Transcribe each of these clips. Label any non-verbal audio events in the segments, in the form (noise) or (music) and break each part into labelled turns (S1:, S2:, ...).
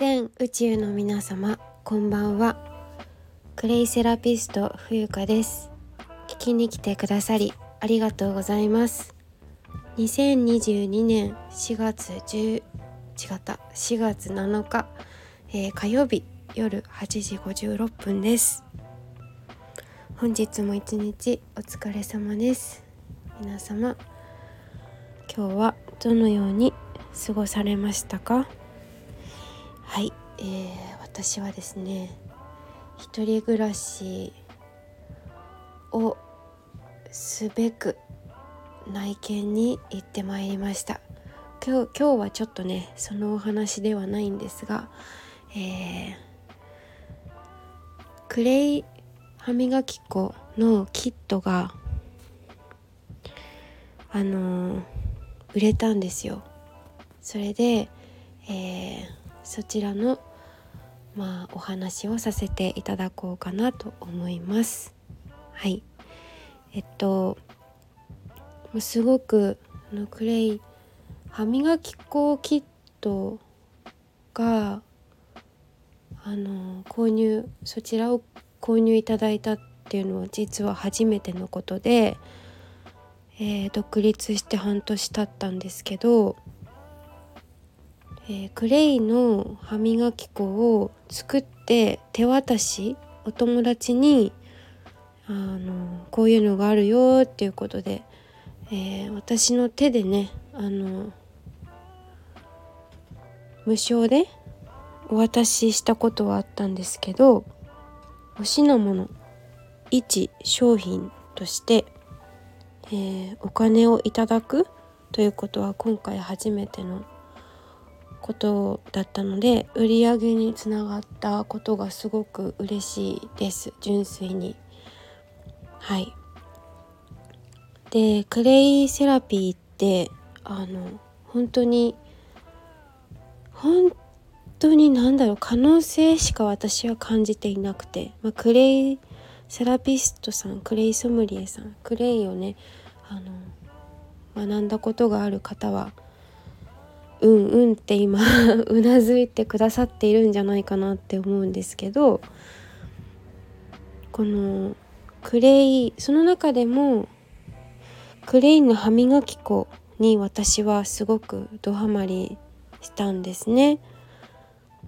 S1: 全宇宙の皆様こんばんは。クレイセラピスト冬香です。聞きに来てくださりありがとうございます。2022年4月10違った4月7日、えー、火曜日夜8時56分です。本日も一日お疲れ様です。皆様今日はどのように過ごされましたか、えー、私はですね一人暮らしをすべく内見に行ってまいりました。今日今日はちょっとねそのお話ではないんですが、えー、クレイ歯磨き粉のキットがあのー、売れたんですよ。それで、えー、そちらのまあお話をさせていただこうかなと思います。はい。えっとすごくのクレイ歯磨き粉キットがあの購入そちらを購入いただいたっていうのは実は初めてのことで、えー、独立して半年経ったんですけど、えー、クレイの歯磨き粉を作って手渡しお友達にあのこういうのがあるよっていうことで、えー、私の手でねあの無償でお渡ししたことはあったんですけどお品物一商品として、えー、お金をいただくということは今回初めてのことだったので売り上げにつながったことがすごく嬉しいです。純粋に。はい。でクレイセラピーってあの本当に本当に何だろう可能性しか私は感じていなくて、まあ、クレイセラピストさんクレイソムリエさんクレイをねあの学んだことがある方はうんうんって今 (laughs) うなずいてくださっているんじゃないかなって思うんですけどこのクレイその中でもクレイの歯磨き粉に私はすごくドハマりしたんですね。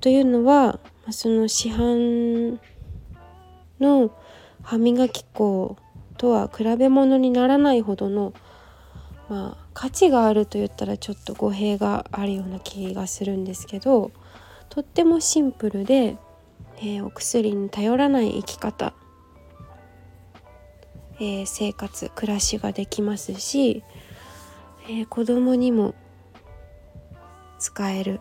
S1: というのはその市販の歯磨き粉とは比べ物にならないほどのまあ価値があると言ったらちょっと語弊があるような気がするんですけどとってもシンプルで、えー、お薬に頼らない生き方、えー、生活暮らしができますし、えー、子供にも使える。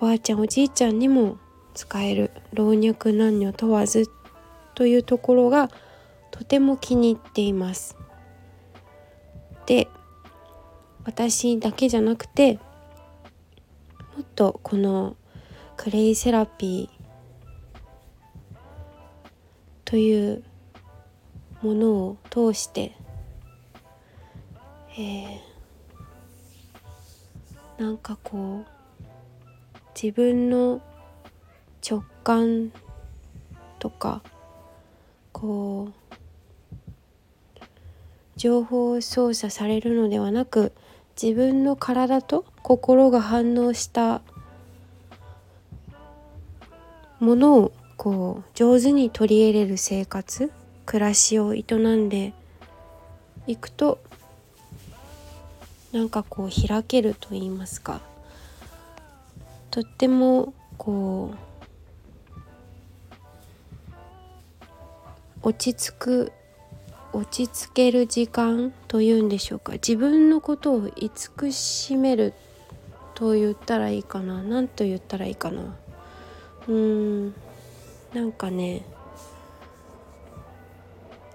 S1: おばあちゃんおじいちゃんにも使える。老若男女問わずというところがとても気に入っています。で私だけじゃなくてもっとこのクレイセラピーというものを通して、えー、なんかこう自分の直感とかこう情報操作されるのではなく自分の体と心が反応したものをこう上手に取り入れる生活暮らしを営んでいくとなんかこう開けると言いますかとってもこう落ち着く落ち着ける時間というんでしょうか。自分のことを慈しめると言ったらいいかな。何と言ったらいいかな。うーん。なんかね。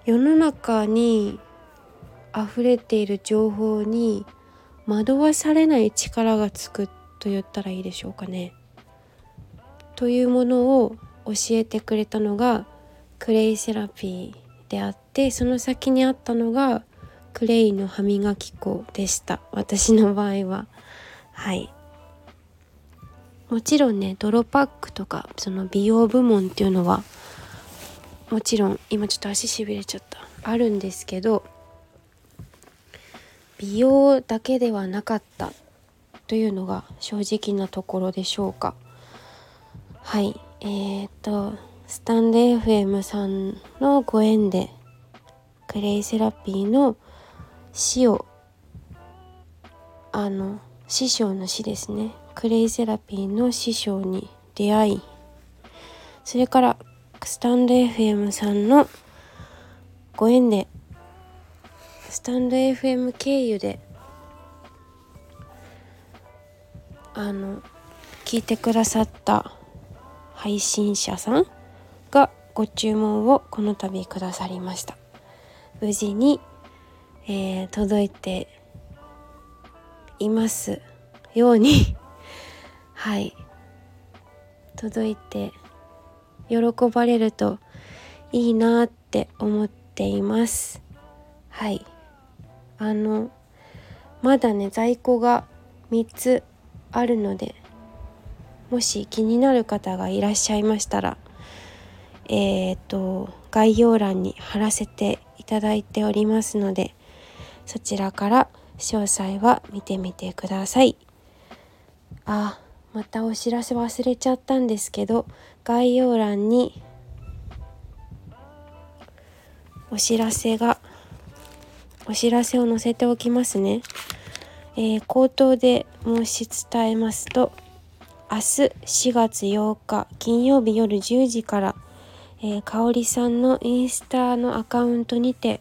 S1: 世の中に溢れている情報に惑わされない力がつくと言ったらいいでしょうかね。というものを教えてくれたのがクレイセラピー。であってその先にあったのがクレイの歯磨き粉でした。私の場合は。はい。もちろんね泥パックとかその美容部門っていうのはもちろん今ちょっと足しびれちゃった。あるんですけど美容だけではなかった。というのが正直なところでしょうか。はい。えー、っとスタンレー FM さんのご縁でクレイセラピーの死をあの師匠の死ですね。クレイセラピーの師匠に出会いそれからスタンド FM さんのご縁でスタンド FM 経由であの聞いてくださった配信者さんご注文をこの度くださりました。無事に、えー、届いていますように。(laughs) はい。届いて喜ばれるといいなって思っています。はい。あのまだね在庫が3つあるのでもし気になる方がいらっしゃいましたらえっ、と概要欄に貼らせていただいておりますのでそちらから詳細は見てみてくださいあまたお知らせ忘れちゃったんですけど概要欄にお知らせがお知らせを載せておきますね。えー、口頭で申し伝えますと明日4月8日金曜日夜10時から、えー、かおりさんのインスタのアカウントにて、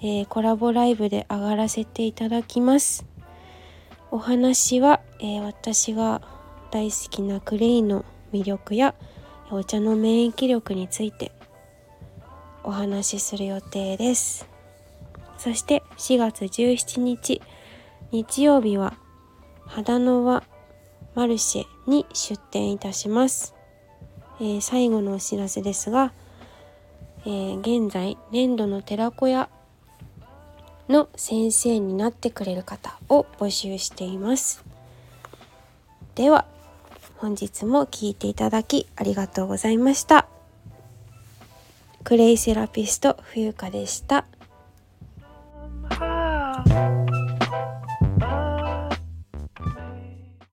S1: えー、コラボライブで上がらせていただきます。お話は、えー、私が大好きなクレイの魅力やお茶の免疫力についてお話しする予定です。そして4月17日日曜日は肌の輪マルシェに出店いたします、えー、最後のお知らせですが、えー、現在粘土の寺子屋の先生になってくれる方を募集していますでは本日も聴いていただきありがとうございましたクレイセラピスト冬香でした。